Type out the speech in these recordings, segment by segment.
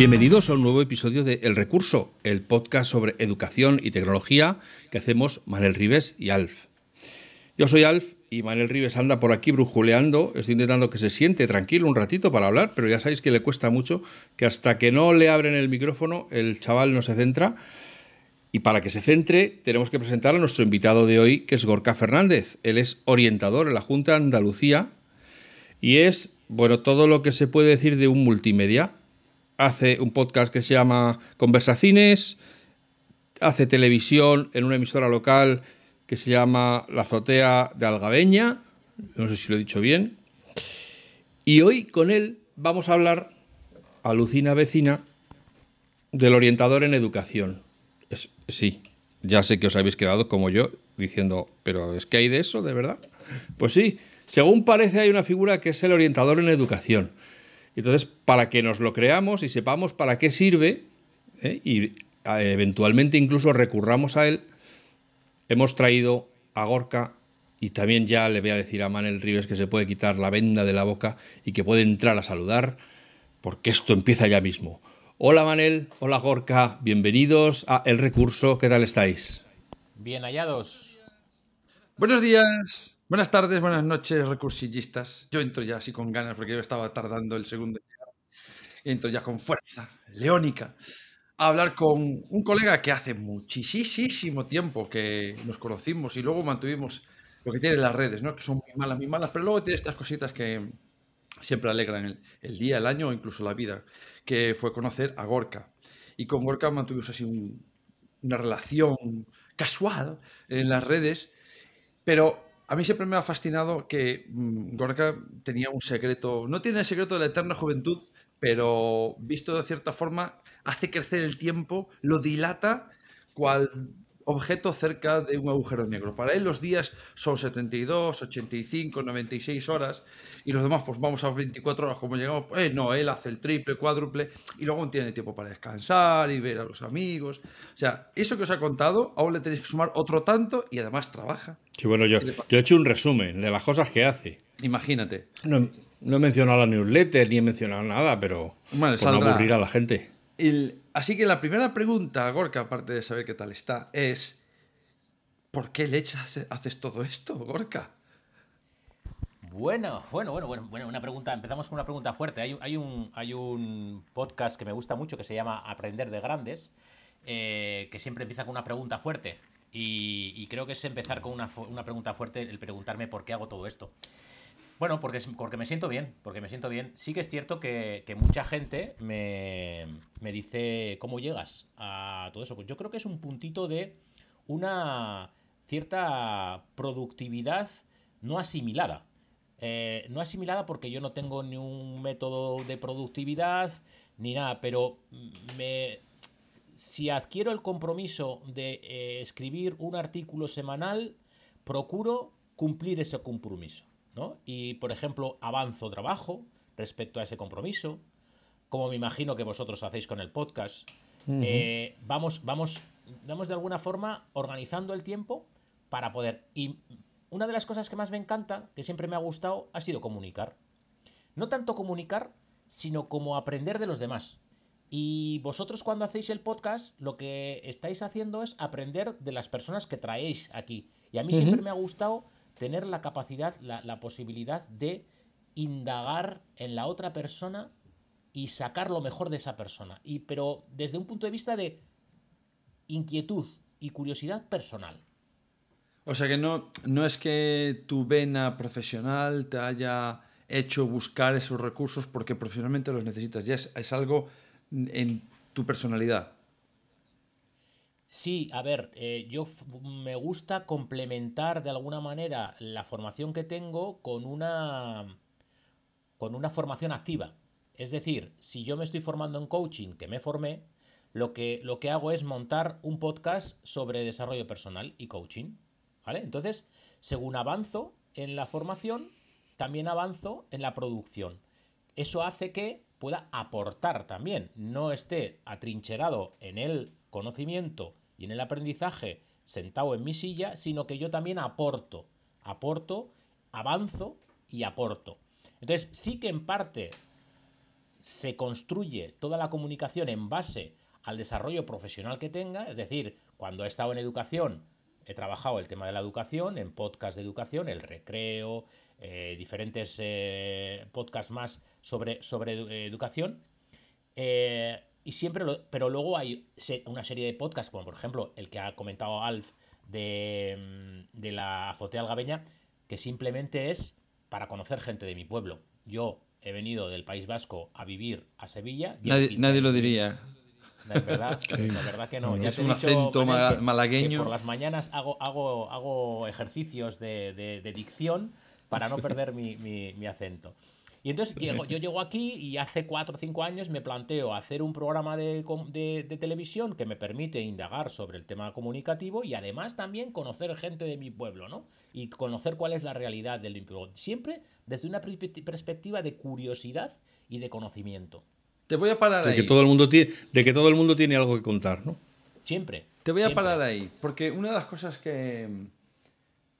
Bienvenidos a un nuevo episodio de El Recurso, el podcast sobre educación y tecnología que hacemos Manel Rives y Alf. Yo soy Alf y Manel Rives anda por aquí brujuleando. Estoy intentando que se siente tranquilo un ratito para hablar, pero ya sabéis que le cuesta mucho, que hasta que no le abren el micrófono el chaval no se centra. Y para que se centre, tenemos que presentar a nuestro invitado de hoy, que es Gorka Fernández. Él es orientador en la Junta de Andalucía y es, bueno, todo lo que se puede decir de un multimedia hace un podcast que se llama Conversacines, hace televisión en una emisora local que se llama La Azotea de Algabeña, no sé si lo he dicho bien, y hoy con él vamos a hablar, alucina vecina, del orientador en educación. sí, ya sé que os habéis quedado como yo diciendo, pero es que hay de eso, de verdad. Pues sí, según parece hay una figura que es el orientador en educación. Entonces, para que nos lo creamos y sepamos para qué sirve, ¿eh? y eventualmente incluso recurramos a él, hemos traído a Gorka y también ya le voy a decir a Manel Rives que se puede quitar la venda de la boca y que puede entrar a saludar, porque esto empieza ya mismo. Hola Manel, hola Gorka, bienvenidos a El Recurso, ¿qué tal estáis? Bien hallados. Buenos días. Buenas tardes, buenas noches, recursillistas. Yo entro ya así con ganas porque yo estaba tardando el segundo. Entro ya con fuerza, leónica, a hablar con un colega que hace muchísimo tiempo que nos conocimos y luego mantuvimos lo que tienen las redes, ¿no? que son muy malas, muy malas, pero luego tiene estas cositas que siempre alegran el, día, el año o incluso la vida, que fue conocer a Gorka. Y con Gorka mantuvimos así una relación casual en las redes, pero a mí siempre me ha fascinado que mm, Gorka tenía un secreto, no tiene el secreto de la eterna juventud, pero visto de cierta forma, hace crecer el tiempo, lo dilata, cual objeto cerca de un agujero negro. Para él los días son 72, 85, 96 horas y los demás pues vamos a 24 horas como llegamos. Pues no, él hace el triple, cuádruple y luego tiene tiempo para descansar y ver a los amigos. O sea, eso que os ha contado, aún le tenéis que sumar otro tanto y además trabaja. Sí, bueno, yo, yo he hecho un resumen de las cosas que hace. Imagínate. No, no he mencionado la newsletter ni he mencionado nada, pero bueno, por no aburrir a la gente. Así que la primera pregunta, Gorka, aparte de saber qué tal está, es ¿por qué leche haces todo esto, Gorka? Bueno, bueno, bueno, bueno, una pregunta, empezamos con una pregunta fuerte. Hay, un, hay un podcast que me gusta mucho que se llama Aprender de Grandes, eh, que siempre empieza con una pregunta fuerte. Y, creo que es empezar con una pregunta fuerte el preguntarme por qué hago todo esto. Bueno, porque, porque me siento bien, porque me siento bien. Sí que es cierto que, mucha gente me, dice cómo llegas a todo eso. Pues yo creo que es un puntito de una cierta productividad no asimilada. Eh, no asimilada porque yo no tengo ni un método de productividad ni nada, pero me, si adquiero el compromiso de eh, escribir un artículo semanal, procuro cumplir ese compromiso. Y, por ejemplo, avanzo trabajo respecto a ese compromiso, como me imagino que vosotros hacéis con el podcast. Eh, vamos, vamos, vamos de alguna forma organizando el tiempo para poder. Y una de las cosas que más me encanta, que siempre me ha gustado, ha sido comunicar. No tanto comunicar, sino como aprender de los demás. Y vosotros cuando hacéis el podcast, lo que estáis haciendo es aprender de las personas que traéis aquí. Y a mí siempre me ha gustado tener la capacidad, la, posibilidad de indagar en la otra persona y sacar lo mejor de esa persona. Y, pero desde un punto de vista de inquietud y curiosidad personal. O sea que no, no es que tu vena profesional te haya hecho buscar esos recursos porque profesionalmente los necesitas, ya es algo en tu personalidad. Sí, a ver, eh, yo me gusta complementar de alguna manera la formación que tengo con una, con una formación activa. Es decir, si yo me estoy formando en coaching, que me formé, lo que, lo que hago es montar un podcast sobre desarrollo personal y coaching. ¿Vale? Entonces, según avanzo en la formación, también avanzo en la producción. Eso hace que pueda aportar también, no esté atrincherado en el conocimiento y en el aprendizaje sentado en mi silla, sino que yo también aporto, aporto, avanzo y aporto. Entonces, sí que en parte se construye toda la comunicación en base al desarrollo profesional que tenga, es decir, cuando he estado en educación, he trabajado el tema de la educación, en podcast de educación, el recreo, eh, diferentes eh, podcasts más sobre, sobre educación. Eh, y siempre, pero luego hay una serie de podcasts, como por ejemplo el que ha comentado Alf de, mm, de la azotea algabeña, que simplemente es para conocer gente de mi pueblo. Yo he venido del País Vasco a vivir a Sevilla. Nadie, lo diría. La verdad, la verdad que no. ya es un acento malagueño. por las mañanas hago, hago, hago ejercicios de, de, dicción para no perder mi, mi, mi acento. Y entonces llego, yo llego aquí y hace cuatro o cinco años me planteo hacer un programa de, de, televisión que me permite indagar sobre el tema comunicativo y además también conocer gente de mi pueblo, ¿no? Y conocer cuál es la realidad del pueblo. Siempre desde una perspectiva de curiosidad y de conocimiento. Te voy a parar de ahí. Que todo el mundo tiene, de que todo el mundo tiene algo que contar, ¿no? Siempre. Te voy a parar ahí, porque una de las cosas que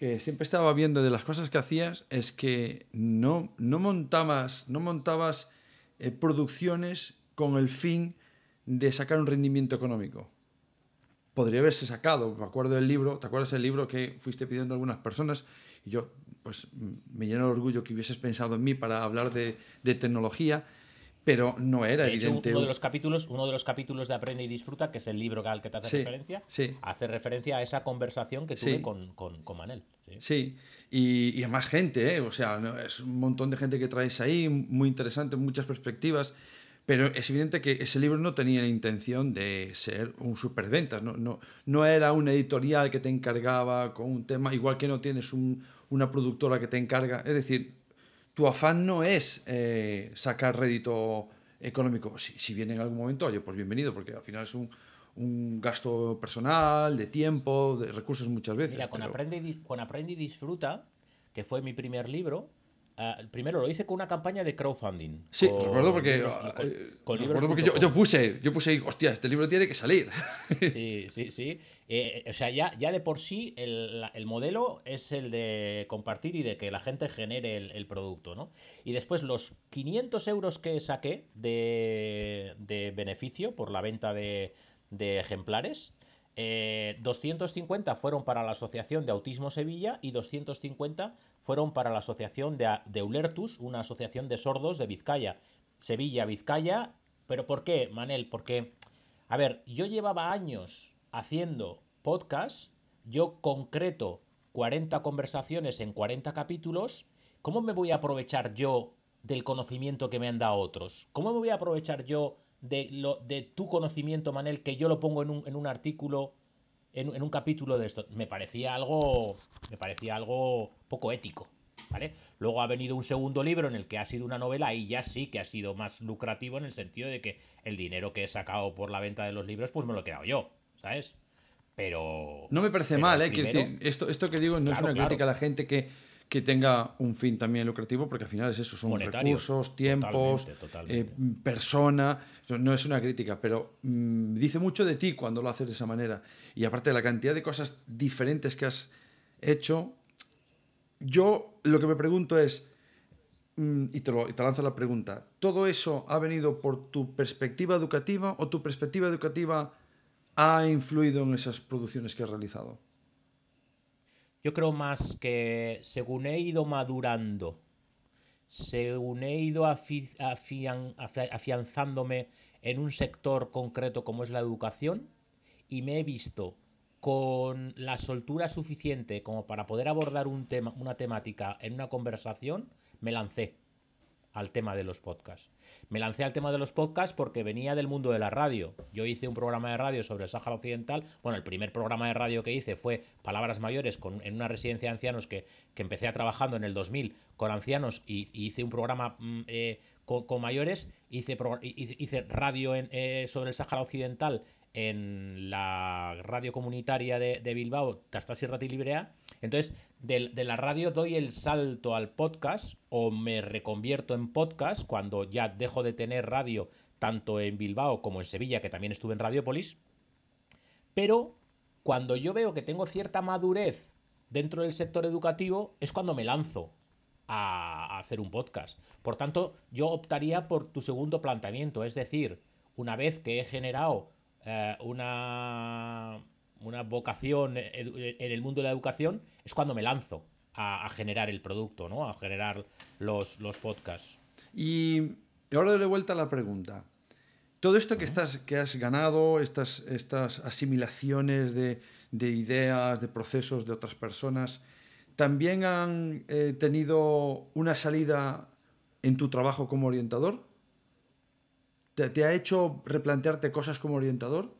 que siempre estaba viendo de las cosas que hacías es que no, no montabas, no montabas eh, producciones con el fin de sacar un rendimiento económico. Podría haberse sacado, me acuerdo del libro, ¿te acuerdas del libro que fuiste pidiendo a algunas personas? Y yo, pues me lleno de orgullo que hubieses pensado en mí para hablar de, de tecnología pero no era evidente. uno, de los capítulos, uno de los capítulos de Aprende y Disfruta, que es el libro al que te hace referencia, hace referencia a esa conversación que tuve con, con, Manel. Sí, Y, y, a más gente, ¿eh? o sea, es un montón de gente que traes ahí, muy interesante, muchas perspectivas. Pero es evidente que ese libro no tenía la intención de ser un superventas, no, no, no era una editorial que te encargaba con un tema, igual que no tienes un, una productora que te encarga. Es decir, tu afán no es eh, sacar rédito económico. Si, si, viene en algún momento, oye, pues bienvenido, porque al final es un, un gasto personal, de tiempo, de recursos muchas veces. Mira, con, aprende y, con Aprende y Disfruta, que fue mi primer libro, Ah, primero lo hice con una campaña de crowdfunding. Sí, recuerdo porque, yo, puse, yo puse, hostia, este libro tiene que salir. Sí, sí, sí. Eh, o sea, ya, ya de por sí el, modelo es el de compartir y de que la gente genere el, producto, ¿no? Y después los 500 euros que saqué de, beneficio por la venta de, de ejemplares, 250 eh, fueron para la Asociación de Autismo Sevilla y 250 fueron para la Asociación de, de Ulertus, una asociación de sordos de Vizcaya. Sevilla, Vizcaya. ¿Pero por qué, Manel? Porque, a ver, yo llevaba años haciendo podcast, yo concreto 40 conversaciones en 40 capítulos, ¿cómo me voy a aprovechar yo del conocimiento que me han dado otros? ¿Cómo me voy a aprovechar yo de, tu conocimiento, Manel, que yo lo pongo en un artículo, en, en, un capítulo de esto. Me parecía algo. Me parecía algo poco ético. ¿Vale? Luego ha venido un segundo libro en el que ha sido una novela y ya sí que ha sido más lucrativo en el sentido de que el dinero que he sacado por la venta de los libros, pues me lo he quedado yo, ¿sabes? Pero. No me parece mal, ¿eh? decir, esto, esto que digo no es una crítica a la gente que que tenga un fin también lucrativo, porque al final es eso, son recursos, tiempos, eh, persona, no es una crítica, pero mm, dice mucho de ti cuando lo haces de esa manera. Y aparte de la cantidad de cosas diferentes que has hecho, yo lo que me pregunto es, mm, y, te lo, y te lanzo la pregunta, ¿todo eso ha venido por tu perspectiva educativa o tu perspectiva educativa ha influido en esas producciones que has realizado? Yo creo más que según he ido madurando, según he ido afianzándome en un sector concreto como es la educación, y me he visto con la soltura suficiente como para poder abordar un tema, una temática en una conversación, me lancé al tema de los podcasts. Me lancé al tema de los podcasts porque venía del mundo de la radio. Yo hice un programa de radio sobre el Sáhara Occidental. Bueno, el primer programa de radio que hice fue Palabras Mayores con, en una residencia de ancianos que, que empecé a trabajando en el 2000 con ancianos y, hice un programa mm, eh, con, mayores, hice, hice radio eh, sobre el Sáhara Occidental en la radio comunitaria de, Bilbao, Tastas y Librea. Entonces, de, la radio doy el salto al podcast o me reconvierto en podcast cuando ya dejo de tener radio tanto en Bilbao como en Sevilla, que también estuve en Radiopolis. Pero cuando yo veo que tengo cierta madurez dentro del sector educativo, es cuando me lanzo a, hacer un podcast. Por tanto, yo optaría por tu segundo planteamiento, es decir, una vez que he generado eh, una, una vocación en el mundo de la educación, es cuando me lanzo a, generar el producto, ¿no? A generar los, los podcasts. Y ahora de vuelta a la pregunta. Todo esto que, estás, que has ganado, estas, estas asimilaciones de, de ideas, de procesos de otras personas, ¿también han eh, tenido una salida en tu trabajo como orientador? ¿Te, ha hecho replantearte cosas como orientador?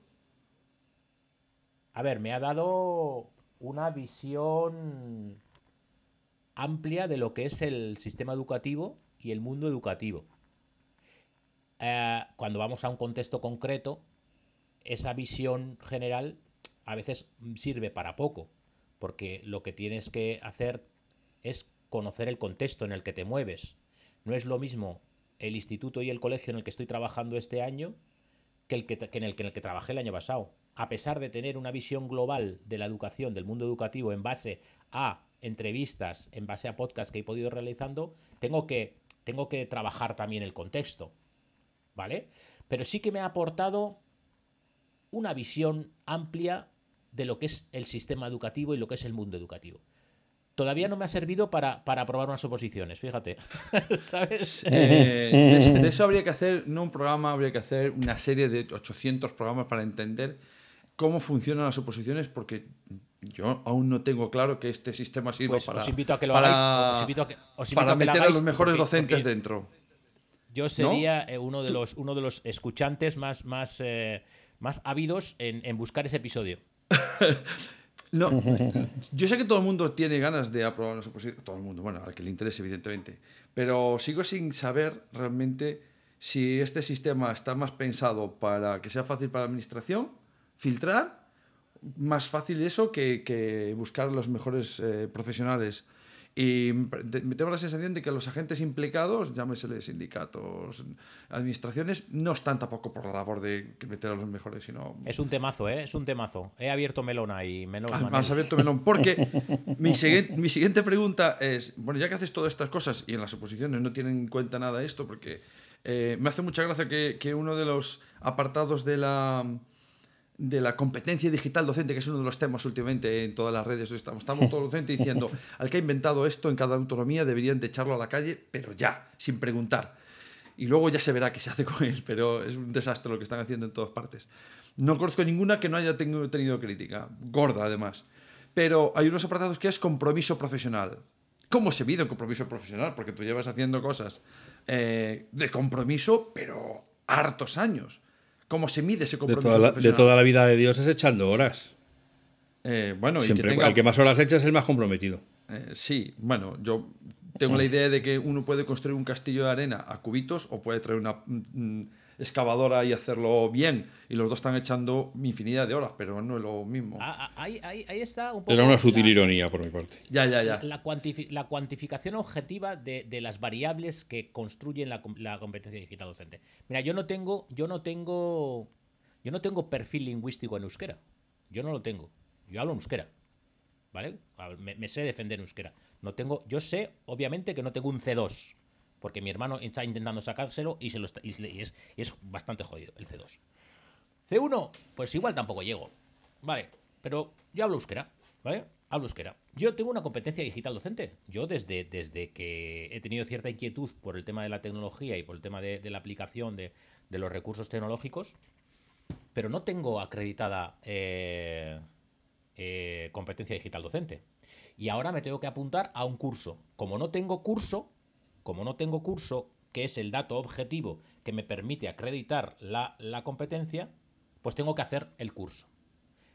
A ver, me ha dado una visión amplia de lo que es el sistema educativo y el mundo educativo. Eh, cuando vamos a un contexto concreto, esa visión general a veces sirve para poco, porque lo que tienes que hacer es conocer el contexto en el que te mueves. No es lo mismo el instituto y el colegio en el que estoy trabajando este año que, el que, en, el, que en el que trabajé el año pasado. A pesar de tener una visión global de la educación, del mundo educativo, en base a entrevistas, en base a podcasts que he podido realizando, tengo que, tengo que trabajar también el contexto. ¿Vale? Pero sí que me ha aportado una visión amplia de lo que es el sistema educativo y lo que es el mundo educativo todavía no me ha servido para, para aprobar unas oposiciones, fíjate. ¿Sabes? Eh, de, eso habría que hacer, no un programa, habría que hacer una serie de 800 programas para entender cómo funcionan las oposiciones, porque yo aún no tengo claro que este sistema sirva pues para, os invito a que lo para, para meter a los mejores docentes dentro. Yo sería eh, uno, de los, uno de los escuchantes más, más, eh, más ávidos en, en buscar ese episodio. No, yo sé que todo el mundo tiene ganas de aprobar una oposiciones, todo el mundo, bueno, al que le interese, evidentemente, pero sigo sin saber realmente si este sistema está más pensado para que sea fácil para la administración, filtrar, más fácil eso que, que buscar los mejores eh, profesionales y me tengo la sensación de que los agentes implicados, llámesele sindicatos, administraciones, no están tampoco por la labor de meter a los mejores, sino... Es un temazo, ¿eh? Es un temazo. He abierto melón ahí, menos ah, Has abierto melón, porque mi, siguiente, mi siguiente pregunta es, bueno, ya que haces todas estas cosas y en las oposiciones no tienen en cuenta nada esto, porque eh, me hace mucha gracia que, que uno de los apartados de la de la competencia digital docente, que es uno de los temas últimamente en todas las redes. Estamos, estamos todos los docentes diciendo, al que ha inventado esto en cada autonomía deberían de echarlo a la calle, pero ya, sin preguntar. Y luego ya se verá qué se hace con él, pero es un desastre lo que están haciendo en todas partes. No conozco ninguna que no haya tenido crítica, gorda además. Pero hay unos apartados que es compromiso profesional. ¿Cómo se mide un compromiso profesional? Porque tú llevas haciendo cosas eh, de compromiso, pero hartos años. ¿Cómo se mide ese compromiso? De toda la, de toda la vida de Dios es echando horas. Eh, bueno, Siempre, el que más horas echa es el más comprometido. Eh, sí, bueno, yo tengo la idea de que uno puede construir un castillo de arena a cubitos o puede traer una mm, excavadora y hacerlo bien. Y los dos están echando infinidad de horas, pero no es lo mismo. Ah, ah, ahí, está un poco. Era una sutil ironía por mi parte. Ya, ya, ya. La, cuantificación objetiva de, las variables que construyen la, competencia digital docente. Mira, yo no tengo. Yo no tengo. Yo no tengo perfil lingüístico en euskera. Yo no lo tengo. Yo hablo en euskera. ¿Vale? Me, me sé defender en euskera. No tengo, yo sé, obviamente, que no tengo un C2 porque mi hermano está intentando sacárselo y, es bastante jodido el C2. C1, pues igual tampoco llego. Vale, pero yo hablo euskera, ¿vale? Hablo euskera. Yo tengo una competencia digital docente. Yo desde, desde que he tenido cierta inquietud por el tema de la tecnología y por el tema de, la aplicación de, los recursos tecnológicos, pero no tengo acreditada eh, eh, competencia digital docente. Y ahora me tengo que apuntar a un curso. Como no tengo curso, como no tengo curso, que es el dato objetivo que me permite acreditar la, competencia, pues tengo que hacer el curso.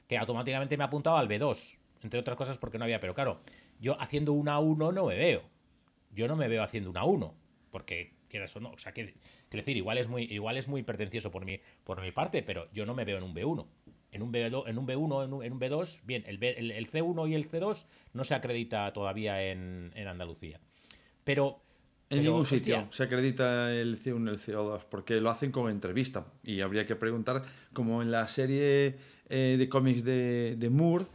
Que automáticamente me ha apuntado al B2, entre otras cosas porque no había, pero claro, yo haciendo una 1 no me veo. Yo no me veo haciendo una 1, porque quieras o no. O sea, que, quiero decir, igual es muy, igual es muy pretencioso por mi, por mi parte, pero yo no me veo en un B1. En un, B2, en un B1, en un, en un B2, bien, el, B, el, C1 y el C2 no se acredita todavía en, en Andalucía. Pero en Pero, ningún sitio hostia. se acredita el C1 y el CO2 porque lo hacen con entrevista y habría que preguntar, como en la serie eh, de cómics de, de Moore,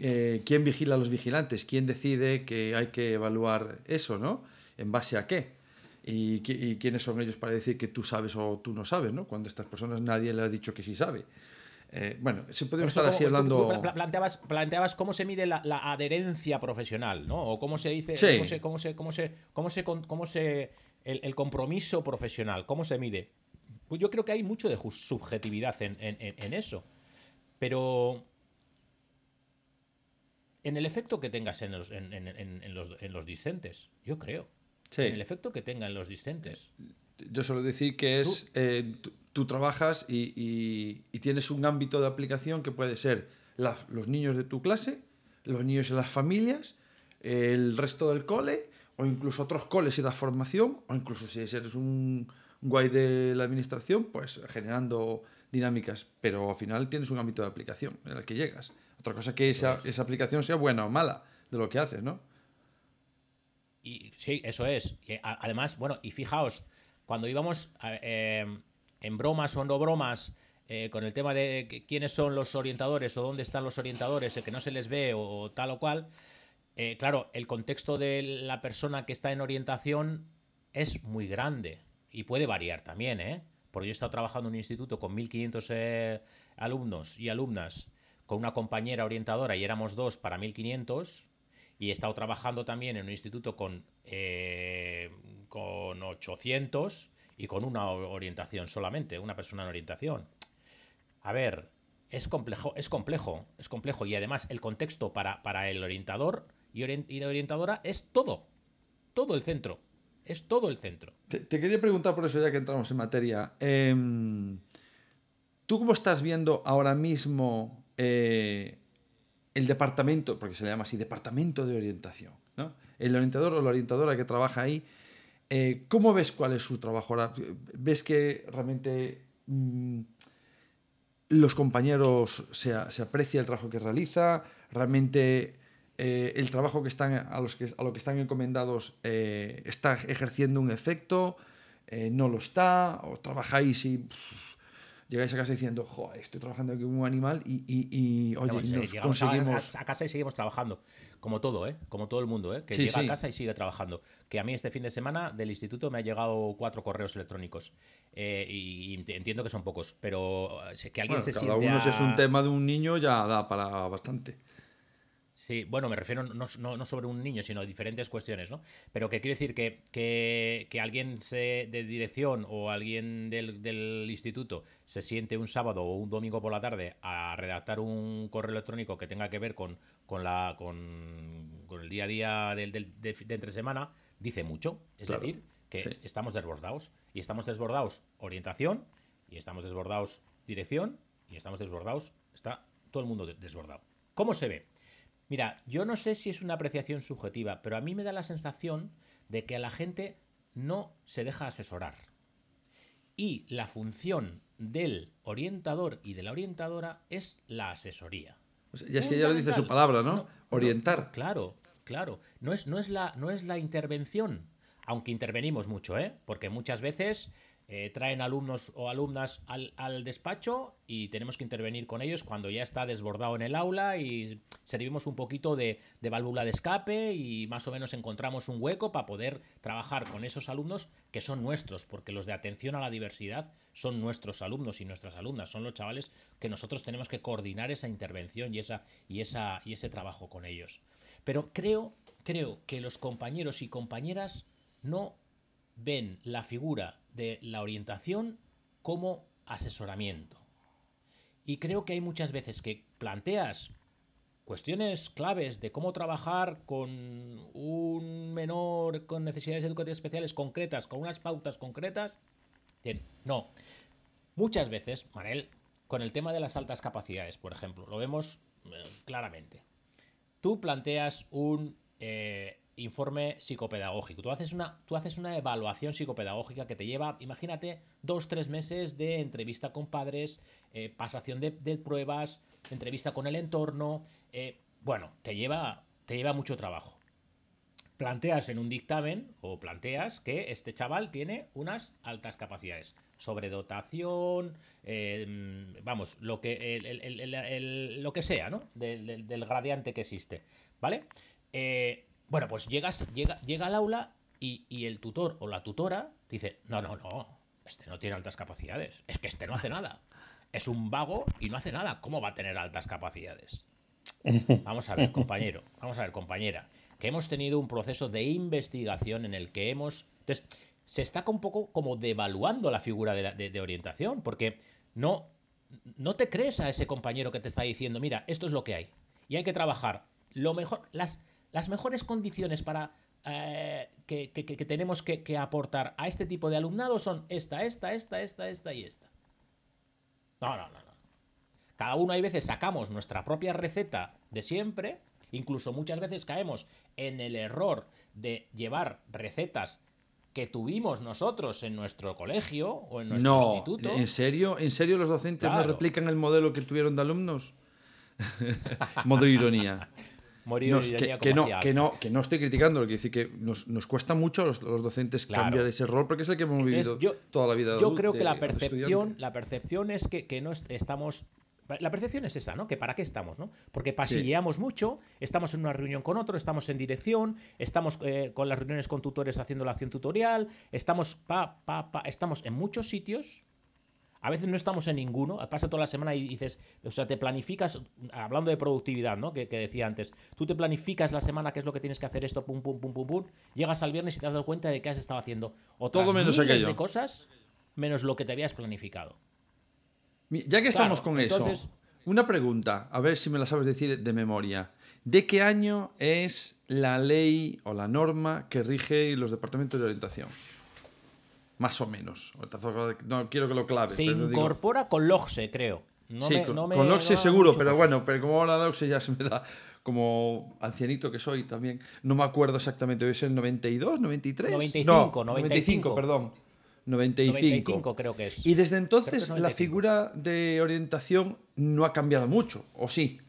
eh, quién vigila a los vigilantes, quién decide que hay que evaluar eso, ¿no? ¿En base a qué? Y, qui- y quiénes son ellos para decir que tú sabes o tú no sabes, ¿no? Cuando a estas personas nadie le ha dicho que sí sabe. Eh, bueno, se podemos estar así tú- hablando. tú planteabas, planteabas cómo se mide la, la adherencia profesional, ¿no? O cómo se dice, Sí. cómo se, cómo se, cómo se, cómo se, con- cómo se el, el compromiso profesional, cómo se mide. Pues yo creo que hay mucho de subjetividad en, en- en- en eso. Pero en el efecto que tengas en los, en, los, en los discentes, yo creo. Sí. En el efecto que tenga en los discentes. Yo suelo decir que es, eh, tú, tú trabajas y, y- y tienes un ámbito de aplicación que puede ser la- los niños de tu clase, los niños de las familias, el resto del cole, o incluso otros coles y da formación, o incluso si eres un guay de la administración, pues generando dinámicas, pero al final tienes un ámbito de aplicación en el que llegas. Otra cosa que esa, esa aplicación sea buena o mala de lo que haces, ¿no? Y sí, eso es. Además, bueno, y fijaos, cuando íbamos eh, en bromas o no bromas eh, con el tema de quiénes son los orientadores o dónde están los orientadores, el que no se les ve o, o tal o cual, eh, claro, el contexto de la persona que está en orientación es muy grande y puede variar también, ¿eh? Porque yo he estado trabajando en un instituto con 1.500 eh, alumnos y alumnas, con una compañera orientadora y éramos dos para 1.500 y he estado trabajando también en un instituto con, eh, con 800 y con una orientación solamente, una persona en orientación. A ver, es complejo, es complejo, es complejo. Y además el contexto para, para el orientador y, la orientadora es todo. Todo el centro. Es todo el centro. Te, te quería preguntar por eso ya que entramos en materia. em, ¿Tú cómo estás viendo ahora mismo eh, el departamento, porque se le llama así, departamento de orientación? ¿no? El orientador o la orientadora que trabaja ahí, eh, ¿cómo ves cuál es su trabajo? ¿Ves que realmente mm, los compañeros se, se aprecia el trabajo que realiza? ¿Realmente eh, el trabajo que están, a, los que, a lo que están encomendados eh, está ejerciendo un efecto? ¿No lo está? ¿O trabajáis y pff, llegáis a casa diciendo, joder, estoy trabajando aquí como un animal y, y- y, oye, Vamos, eh, nos a- conseguimos... a, a casa y seguimos trabajando. Como todo, ¿eh? Como todo el mundo, ¿eh? Que Sí, llega sí. a casa y sigue trabajando. Que a mí este fin de semana del instituto me ha llegado cuatro correos electrónicos. Eh, y, y ent- entiendo que son pocos, pero eh, que alguien Bueno, se cada siente uno si es un a- tema de un niño ya da para bastante. Sí, bueno, me refiero no, no- no sobre un niño, sino diferentes cuestiones, ¿no? Pero que quiero decir que, que, que alguien se- de dirección o alguien del, del instituto se siente un sábado o un domingo por la tarde a redactar un correo electrónico que tenga que ver con, con, la, con, con el día a día del, del- de, de entre semana, dice mucho. Es Claro, decir, que sí. estamos desbordados. Y estamos desbordados orientación, y estamos desbordados dirección, y estamos desbordados, está todo el mundo de- desbordado. ¿Cómo se ve? Mira, yo no sé si es una apreciación subjetiva, pero a mí me da la sensación de que a la gente no se deja asesorar. Y la función del orientador y de la orientadora es la asesoría. O sea, ya es que ya lo dice su palabra, ¿no? No, Orientar. no, claro, claro. No es, no, es la, no es la intervención, aunque intervenimos mucho, ¿eh? Porque muchas veces eh, traen alumnos o alumnas al, despacho y tenemos que intervenir con ellos cuando ya está desbordado en el aula y servimos un poquito de, de válvula de escape y más o menos encontramos un hueco para poder trabajar con esos alumnos que son nuestros, porque los de atención a la diversidad son nuestros alumnos y nuestras alumnas, son los chavales que nosotros tenemos que coordinar esa intervención y, esa, y, esa, y ese trabajo con ellos. Pero creo, creo que los compañeros y compañeras no ven la figura de la orientación como asesoramiento. Y creo que hay muchas veces que planteas cuestiones claves de cómo trabajar con un menor con necesidades educativas especiales concretas, con unas pautas concretas. No. Muchas veces, Manel, con el tema de las altas capacidades, por ejemplo, lo vemos eh, claramente. Tú planteas un, eh, informe psicopedagógico. Tú haces, una, tú haces una evaluación psicopedagógica que te lleva, imagínate, dos, tres meses de entrevista con padres, eh, pasación de, pruebas, entrevista con el entorno. Eh, bueno, te lleva, te lleva mucho trabajo. Planteas en un dictamen o planteas que este chaval tiene unas altas capacidades. Sobredotación, eh, vamos, lo que, lo que sea, ¿no? Del, del, gradiente que existe. ¿Vale? Eh, bueno, pues llegas, llega, llega al aula y, el tutor o la tutora dice, no, no, no, este no tiene altas capacidades, es que este no hace nada. Es un vago y no hace nada. ¿Cómo va a tener altas capacidades? Vamos a ver, compañero, vamos a ver, compañera, que hemos tenido un proceso de investigación en el que hemos... Entonces, se está un poco como devaluando la figura de, de orientación, porque no, no te crees a ese compañero que te está diciendo, mira, esto es lo que hay. Y hay que trabajar lo mejor, las, las mejores condiciones para eh, que, tenemos que, aportar a este tipo de alumnado son esta, esta, esta, esta, esta y esta. No, no, no, no. Cada uno hay veces sacamos nuestra propia receta de siempre, incluso muchas veces caemos en el error de llevar recetas que tuvimos nosotros en nuestro colegio o en nuestro no, instituto. ¿En serio? ¿En serio los docentes no replican el modelo que tuvieron de alumnos? Modo ironía que, no, que, no, que no estoy criticando, lo que decir que nos, nos cuesta mucho a los, docentes cambiar ese rol porque es el que hemos vivido toda la vida. Yo creo que la percepción, la percepción es que, que, no estamos. La percepción es esa, ¿no? Que para qué estamos, ¿no? Porque pasilleamos mucho, estamos en una reunión con otro, estamos en dirección, estamos eh, con las reuniones con tutores haciendo la acción tutorial, estamos pa, pa, pa, estamos en muchos sitios a veces no estamos en ninguno, pasa toda la semana y dices, o sea, te planificas, hablando de productividad, ¿no? Que, decía antes, tú te planificas la semana qué es lo que tienes que hacer esto, pum, pum, pum, pum, pum, llegas al viernes y te has dado cuenta de que has estado haciendo otras Todo menos miles de cosas menos lo que te habías planificado. Ya que estamos con eso, una pregunta, a ver si me la sabes decir de memoria. ¿De qué año es la ley o la norma que rige los departamentos de orientación? Más o menos. No quiero que lo clave. Se incorpora con LOGSE, creo. sí, con, LOGSE seguro, pero bueno, pero como ahora LOGSE ya se me da como ancianito que soy también. No me acuerdo exactamente, debe ser 92, 93. 95, no, 95, perdón. 95. 95 creo que es. Y desde entonces la figura de orientación no ha cambiado mucho, ¿o sí?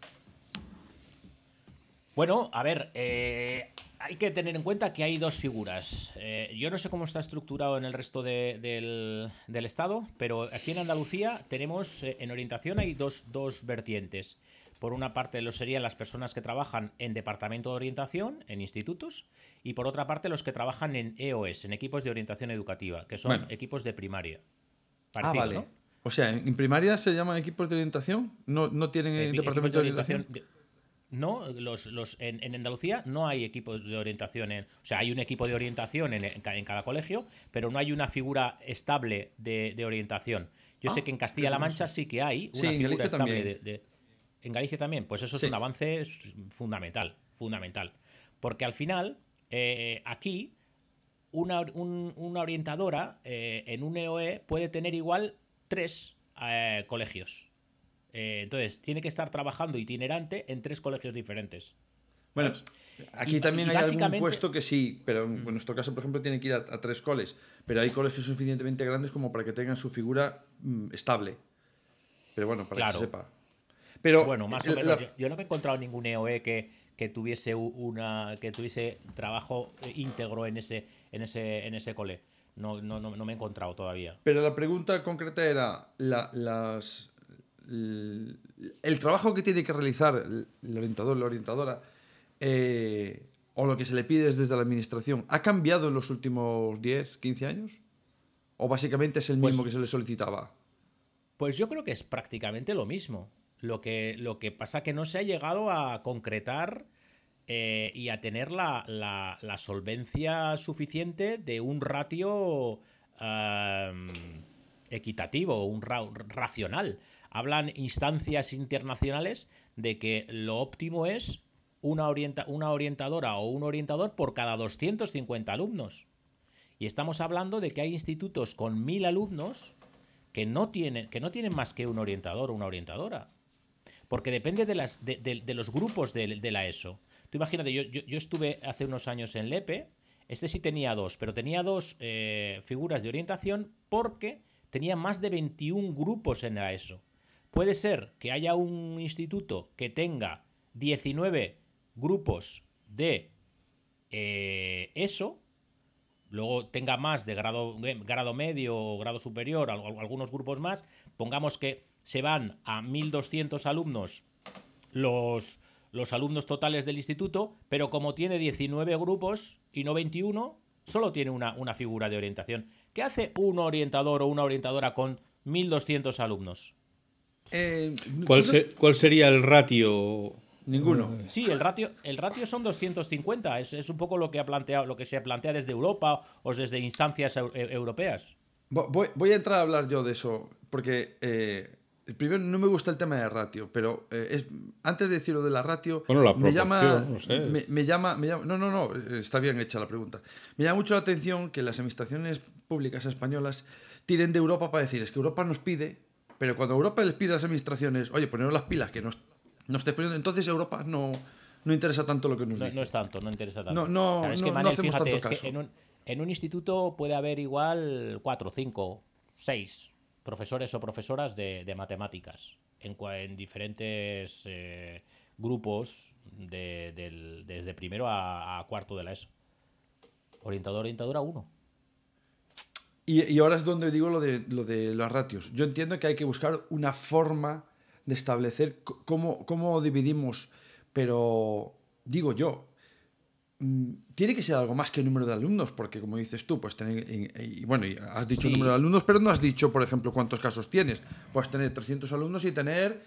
Bueno, a ver, eh, hay que tener en cuenta que hay dos figuras. Eh, yo no sé cómo está estructurado en el resto del, Estado, pero aquí en Andalucía tenemos, eh, en orientación hay dos, vertientes. Por una parte lo serían las personas que trabajan en departamento de orientación, en institutos, y por otra parte los que trabajan en EOS, en equipos de orientación educativa, que son equipos de primaria. ah, vale. O sea, ¿en primaria se llaman equipos de orientación? ¿No, no tienen departamento de orientación? No, los, los, en, Andalucía no hay equipos de orientación. En, o sea, hay un equipo de orientación en, en cada colegio, pero no hay una figura estable de, orientación. Yo sé ah, que en Castilla-La Mancha sí que hay una figura estable de, En Galicia también, pues eso es un avance fundamental, fundamental. Porque al final, eh, aquí, una, una orientadora eh, en un EOE puede tener igual tres eh, colegios. Eh, entonces, tiene que estar trabajando itinerante en tres colegios diferentes. Bueno, aquí también hay algún puesto que sí, pero en nuestro caso, por ejemplo, tiene que ir a, tres coles. Pero hay colegios suficientemente grandes como para que tengan su figura mm, estable. Pero bueno, para que se sepa. Pero, bueno, más o menos. Yo, no me he encontrado ningún EOE que, que tuviese una que tuviese trabajo íntegro en ese en ese en ese cole. No, no, no, no me he encontrado todavía. Pero la pregunta concreta era las el, trabajo que tiene que realizar el orientador, la orientadora, eh, o lo que se le pide desde la administración, ¿ha cambiado en los últimos 10, 15 años? ¿O básicamente es el pues mismo que se le solicitaba? Pues yo creo que es prácticamente lo mismo. Lo que, lo que pasa que no se ha llegado a concretar eh, y a tener la, la, solvencia suficiente de un ratio equitativo, un racional hablan instancias internacionales de que lo óptimo es una, una orientadora o un orientador por cada 250 alumnos. Y estamos hablando de que hay institutos con mil alumnos que no tienen, que no tienen más que un orientador o una orientadora. Porque depende de, las, de, los grupos de, la ESO. tú imagínate, yo, yo, estuve hace unos años en Lepe, este sí tenía dos, pero tenía dos eh, figuras de orientación porque tenía más de 21 grupos en la ESO. Puede ser que haya un instituto que tenga 19 grupos de eh, ESO, luego tenga más de grado, grado medio o grado superior, algunos grupos más, pongamos que se van a 1.200 alumnos los, los alumnos totales del instituto, pero como tiene 19 grupos y no 21, solo tiene una, una figura de orientación. ¿Qué hace un orientador o una orientadora con 1.200 alumnos? Eh, ¿Cuál, ¿Cuál, sería el ratio? Ninguno. Sí, el ratio, el ratio son 250. Es, es, un poco lo que, ha planteado, lo que se plantea desde Europa o desde instancias europeas. Voy, voy, a entrar a hablar yo de eso, porque eh, primero no me gusta el tema de ratio, pero eh, es, antes de decir lo de la ratio, me, llama, me, llama, me llama, no, no, no, está bien hecha la pregunta. Me llama mucho la atención que las administraciones públicas españolas tiren de Europa para decir, es que Europa nos pide, pero cuando Europa les pide a las administraciones, oye, poneros las pilas, que nos, no esté poniendo, entonces Europa no, no interesa tanto lo que nos dice. No es tanto, no interesa tanto. No, no, es que, no, hacemos tanto caso. en, un, en un instituto puede haber igual cuatro, cinco, seis profesores o profesoras de, matemáticas en, en diferentes eh, grupos desde primero a, cuarto de la ESO. Orientador, orientadora, uno. Y, ahora es donde digo lo de, lo de los ratios. Yo entiendo que hay que buscar una forma de establecer cómo, cómo dividimos, pero digo yo, Mm, tiene que ser algo más que el número de alumnos, porque como dices tú, pues tener, y, bueno, has dicho el número de alumnos, pero no has dicho, por ejemplo, cuántos casos tienes. Puedes tener 300 alumnos y tener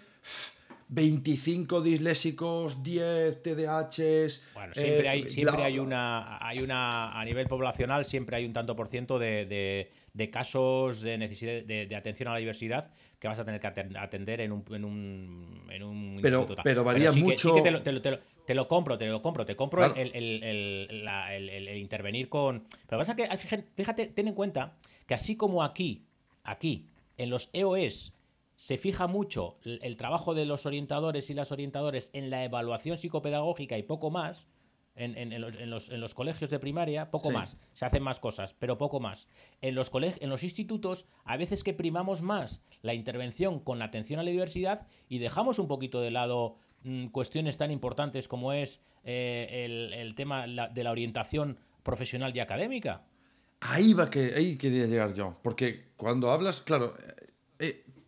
25 disléxicos, 10 TDAHs. Bueno, siempre, hay, eh, siempre hay, una, hay una, a nivel poblacional, siempre hay un tanto por ciento de, de, casos de necesidad de, atención a la diversidad que vas a tener que atender en un, en un, en un pero, pero varía mucho. te, lo, compro, te lo compro, te compro el, el, intervenir con. Pero pasa que, fíjate, ten en cuenta que así como aquí, aquí, en los EOS se fija mucho el trabajo de los orientadores y las orientadores en la evaluación psicopedagógica y poco más, en, en, los, en, los, colegios de primaria, poco más. Se hacen más cosas, pero poco más. En los, en los institutos, a veces que primamos más la intervención con la atención a la diversidad y dejamos un poquito de lado mm, cuestiones tan importantes como es eh, el, el, tema de la orientación profesional y académica. Ahí va que ahí quería llegar yo, porque cuando hablas, claro,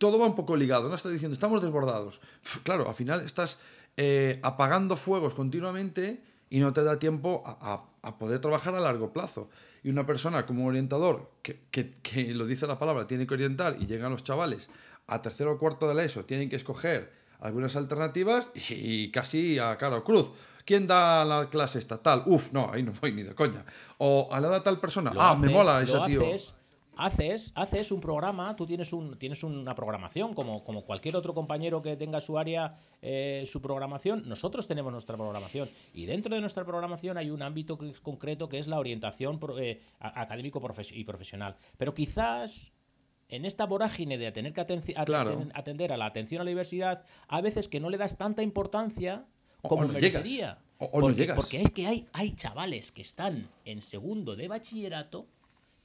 todo va un poco ligado, ¿no? Estás diciendo, estamos desbordados. claro, al final estás eh, apagando fuegos continuamente y no te da tiempo a, poder trabajar a largo plazo. Y una persona como orientador, que, que, lo dice la palabra, tiene que orientar y llegan los chavales a tercero o cuarto de la ESO, tienen que escoger algunas alternativas y, casi a cara o cruz. ¿Quién da la clase estatal? Uf, no, ahí no voy ni de coña. O a la da tal persona. ah, me mola ese tío haces, haces un programa, tú tienes, un, tienes una programación, como, como cualquier otro compañero que tenga su área, eh, su programación, nosotros tenemos nuestra programación. Y dentro de nuestra programación hay un ámbito concreto que es la orientación eh, académico y profesional. Pero quizás en esta vorágine de tener que atender a la atención a la diversidad, a veces que no le das tanta importancia como no merecería. O, no llegas. porque es que hay, hay chavales que están en segundo de bachillerato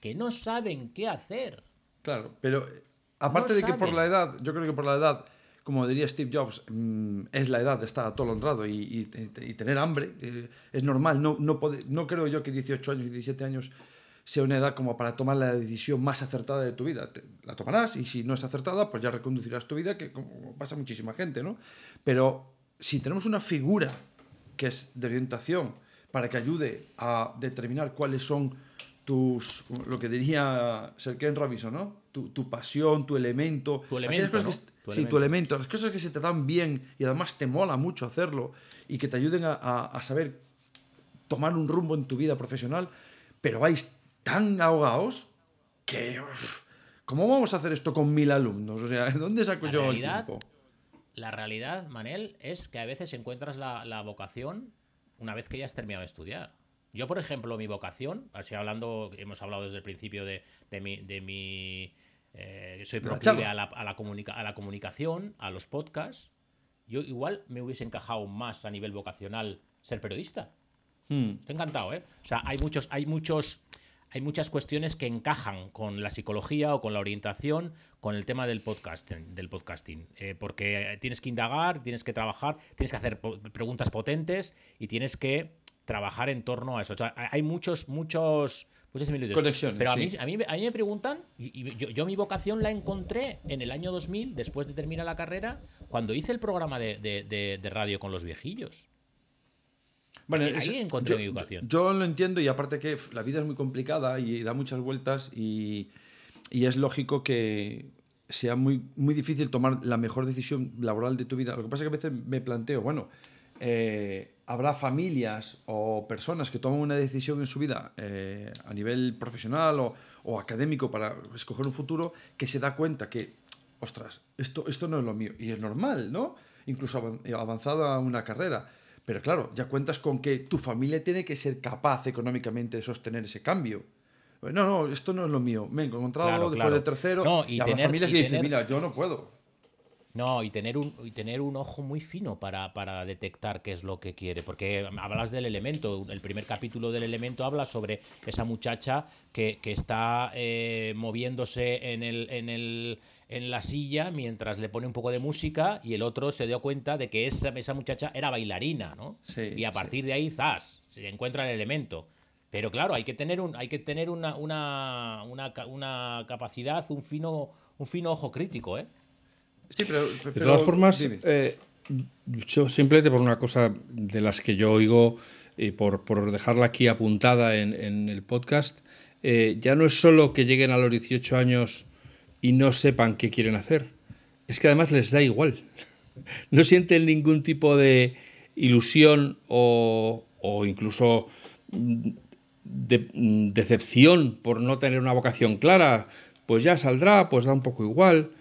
que no saben qué hacer. Claro, pero eh, aparte de que por la edad, yo creo que por la edad, como diría Steve Jobs, mm, es la edad de estar atolondrado y, y, tener hambre. Eh, es normal, no, no, no creo yo que 18 años y 17 años sea una edad como para tomar la decisión más acertada de tu vida. la tomarás y si no es acertada, pues ya reconducirás tu vida, que como pasa muchísima gente, ¿no? Pero si tenemos una figura que es de orientación para que ayude a determinar cuáles son tus, lo que diría Sir Ken Robinson, ¿no? Tu, tu, pasión, tu elemento. Tu elemento, ¿no? tu sí, tu elemento. Las cosas que se te dan bien y además te mola mucho hacerlo y que te ayuden a, a, saber tomar un rumbo en tu vida profesional, pero vais tan ahogados que... ¿Cómo vamos a hacer esto con mil alumnos? O sea, ¿dónde saco yo el tiempo? La realidad, Manel, es que a veces encuentras la, la vocación una vez que ya has terminado de estudiar. Yo, por ejemplo, mi vocación, así hablando, hemos hablado desde el principio de, mi, de mi eh, soy proclive a la, a, la a la comunicación, a los podcasts. Yo igual me hubiese encajado más a nivel vocacional ser periodista. Hmm. Estoy encantado, ¿eh? O sea, hay muchos, hay muchos, hay muchas cuestiones que encajan con la psicología o con la orientación, con el tema del podcasting, del podcasting. Eh, porque tienes que indagar, tienes que trabajar, tienes que hacer preguntas potentes y tienes que trabajar en torno a eso. O sea, hay muchos, muchos, muchas similitudes. Conexiones, Pero a sí. mí, a mí, a mí me preguntan, y, y yo, yo mi vocación la encontré en el año 2000, después de terminar la carrera, cuando hice el programa de, de- de- de radio con los viejillos. Bueno, Ahí- ahí encontré yo, mi educación. Yo lo entiendo y aparte que la vida es muy complicada y da muchas vueltas y, y es lógico que sea muy, muy difícil tomar la mejor decisión laboral de tu vida. Lo que pasa es que a veces me planteo, bueno, eh, habrá familias o personas que toman una decisión en su vida eh, a nivel profesional o, o académico para escoger un futuro que se da cuenta que, ostras, esto, esto no es lo mío. Y es normal, ¿no? Incluso avan- avanzada una carrera. Pero claro, ya cuentas con que tu familia tiene que ser capaz económicamente de sostener ese cambio. No, no, esto no es lo mío. Me he encontrado Claro, después claro. de tercero. No, y, y tener- familias y que dicen, mira, yo no puedo. No, y tener un, y tener un ojo muy fino para, para detectar qué es lo que quiere. Porque hablas del elemento. El primer capítulo del elemento habla sobre esa muchacha que, que está eh, moviéndose en, el, en, el, en la silla mientras le pone un poco de música y el otro se dio cuenta de que esa, esa muchacha era bailarina, ¿no? Sí, y a sí. partir de ahí, zas, se encuentra el elemento. Pero claro, hay que tener, un, hay que tener una, una, una, una capacidad, un fino, un fino ojo crítico, ¿eh? Sí, pero, De todas formas, eh, yo simplemente por una cosa de las que yo oigo y por, por dejarla aquí apuntada en, en el podcast, eh, ya no es solo que lleguen a los 18 años y no sepan qué quieren hacer, es que además les da igual. No sienten ningún tipo de ilusión o, o incluso mm, de- mm, decepción por no tener una vocación clara. Pues ya saldrá, pues da un poco igual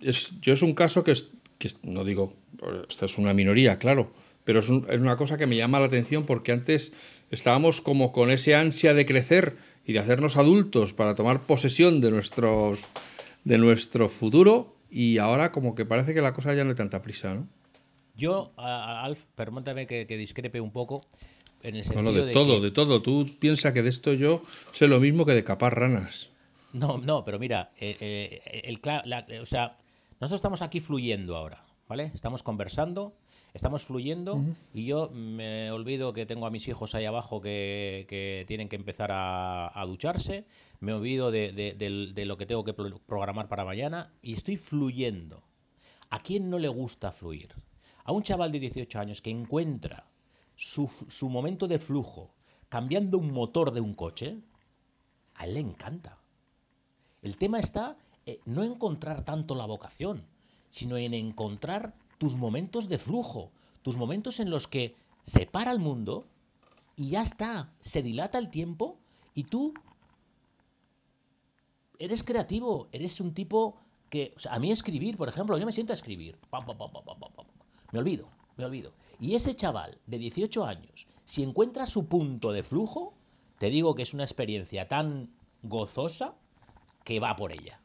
es, yo es un caso que, es, que no digo, esta es una minoría, claro, pero es, un- es una cosa que me llama la atención porque antes estábamos como con ese ansia de crecer y de hacernos adultos para tomar posesión de, nuestros, de nuestro futuro y ahora como que parece que la cosa ya no hay tanta prisa, ¿no? Yo, Alf, permítame que, que discrepe un poco en el sentido no, de, de todo, que- de todo. Tú piensas que de esto yo sé lo mismo que de capar ranas. No, no, pero mira, eh, eh, el, la- o sea, nosotros estamos aquí fluyendo ahora, ¿vale? Estamos conversando, estamos fluyendo y yo me olvido que tengo a mis hijos ahí abajo que, que tienen que empezar a, a ducharse, me olvido de, de- del- de lo que tengo que pro- programar para mañana y estoy fluyendo. ¿A quién no le gusta fluir? A un chaval de 18 años que encuentra su, su momento de flujo cambiando un motor de un coche, a él le encanta. El tema está en no encontrar tanto la vocación, sino en encontrar tus momentos de flujo, tus momentos en los que se para el mundo y ya está, se dilata el tiempo y tú eres creativo, eres un tipo que, o sea, a mí escribir, por ejemplo, yo me siento a escribir, me olvido, me olvido. Y ese chaval de 18 años, si encuentra su punto de flujo, te digo que es una experiencia tan gozosa que va por ella.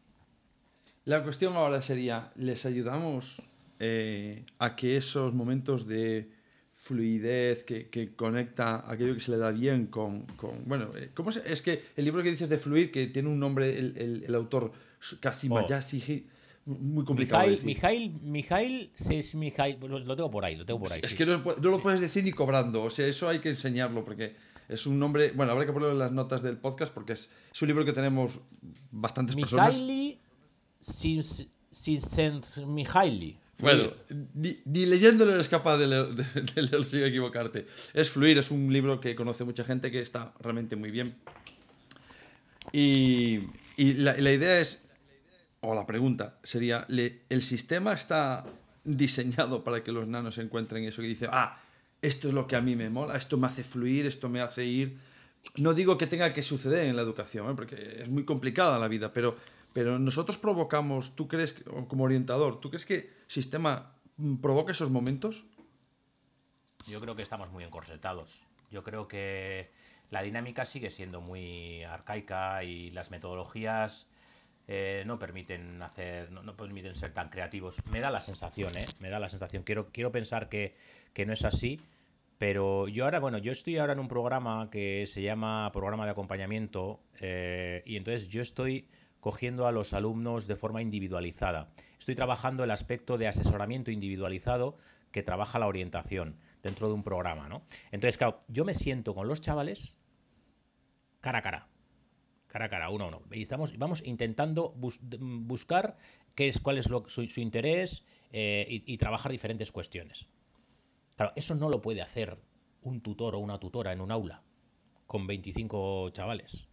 La cuestión ahora sería, ¿les ayudamos eh, a que esos momentos de fluidez que, que conecta aquello que se le da bien con... con- bueno, eh, ¿cómo se- es que el libro que dices de fluir, que tiene un nombre, el, el- el autor casi Oh. muy complicado Mijail, decir. Mijail, Mijail, es Mijail, lo lo tengo por ahí, lo tengo por ahí. Es sí. que no, lo puedes decir ni cobrando, o sea, eso hay que enseñarlo porque es un nombre, bueno, habrá que ponerlo en las notas del podcast porque es, es un libro que tenemos bastantes personas. Mijaili Sins Mijaili. Bueno, ni, ni leyéndolo eres capaz de, leer- de, de leerlo sin equivocarte. Es Fluir, es un libro que conoce mucha gente que está realmente muy bien. Y, y la, la idea es, o la pregunta sería, le- ¿el sistema está diseñado para que los nanos encuentren eso que dice, ah, esto es lo que a mí me mola, esto me hace fluir, esto me hace ir? No digo que tenga que suceder en la educación, ¿eh? porque es muy complicada la vida, pero, pero nosotros provocamos, ¿tú crees, como orientador, ¿tú crees que el sistema mm, provoca esos momentos? Yo creo que estamos muy encorsetados. Yo creo que la dinámica sigue siendo muy arcaica y las metodologías eh, no permiten hacer, no, no permiten ser tan creativos. Me da la sensación, ¿eh? Me da la sensación. Quiero, quiero pensar que, que no es así, Pero yo ahora, bueno, yo estoy ahora en un programa que se llama Programa de Acompañamiento eh, y entonces yo estoy cogiendo a los alumnos de forma individualizada. Estoy trabajando el aspecto de asesoramiento individualizado que trabaja la orientación dentro de un programa, ¿no? Entonces, claro, yo me siento con los chavales cara a cara, cara a cara, uno a uno. Y estamos, vamos intentando buscar qué es, cuál es su, interés eh, y, trabajar diferentes cuestiones. Claro, eso no lo puede hacer un tutor o una tutora en un aula con 25 chavales.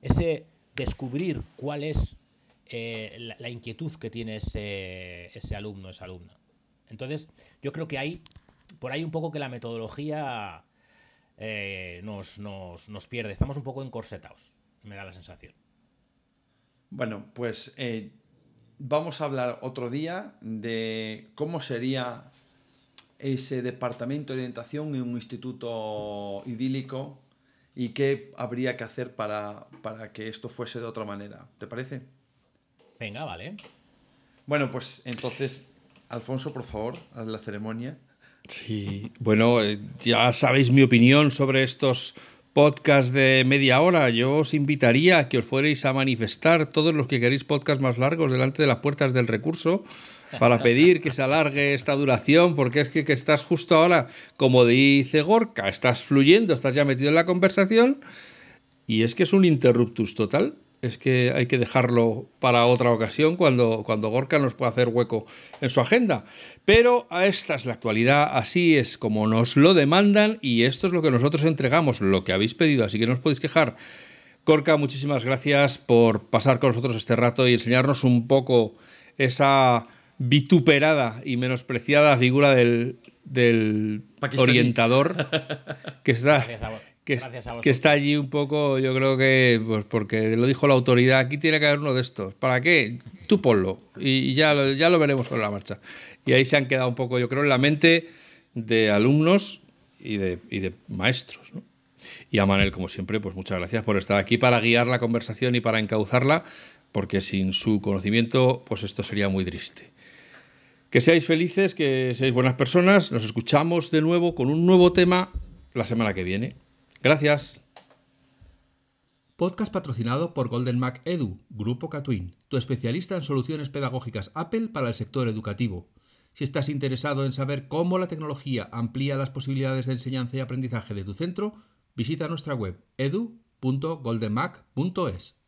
Ese descubrir cuál es eh, la, inquietud que tiene ese, ese alumno, esa alumna. Entonces, yo creo que hay por ahí un poco que la metodología eh, nos, nos, pierde. Estamos un poco encorsetados, me da la sensación. Bueno, pues eh, vamos a hablar otro día de cómo sería ese departamento de orientación en un instituto idílico y qué habría que hacer para, para que esto fuese de otra manera. ¿Te parece? Venga, vale. Bueno, pues entonces, Alfonso, por favor, haz la ceremonia. Sí, bueno, eh, ya sabéis mi opinión sobre estos podcasts de media hora. Yo os invitaría a que os fuerais a manifestar todos los que queréis podcasts más largos delante de las puertas del recurso para pedir que se alargue esta duración, porque es que, que estás justo ahora, como dice Gorka, estás fluyendo, estás ya metido en la conversación y es que es un interruptus total es que hay que dejarlo para otra ocasión cuando, cuando Gorka nos pueda hacer hueco en su agenda. Pero a esta es la actualidad, así es como nos lo demandan y esto es lo que nosotros entregamos, lo que habéis pedido, así que no os podéis quejar. Gorka, muchísimas gracias por pasar con nosotros este rato y enseñarnos un poco esa vituperada y menospreciada figura del, del orientador que está que, está allí un poco, yo creo que, pues porque lo dijo la autoridad, aquí tiene que haber uno de estos. ¿Para qué? Tú ponlo y ya lo, ya lo veremos sobre la marcha. Y ahí se han quedado un poco, yo creo, en la mente de alumnos y de, y de maestros. Y a Manel, como siempre, pues muchas gracias por estar aquí para guiar la conversación y para encauzarla, porque sin su conocimiento, pues esto sería muy triste. Que seáis felices, que seáis buenas personas. Nos escuchamos de nuevo con un nuevo tema la semana que viene. Gracias. Podcast patrocinado por Golden Mac Edu, Grupo Catwin, tu especialista en soluciones pedagógicas Apple para el sector educativo. Si estás interesado en saber cómo la tecnología amplía las posibilidades de enseñanza y aprendizaje de tu centro, visita nuestra web edu.goldenmac.es.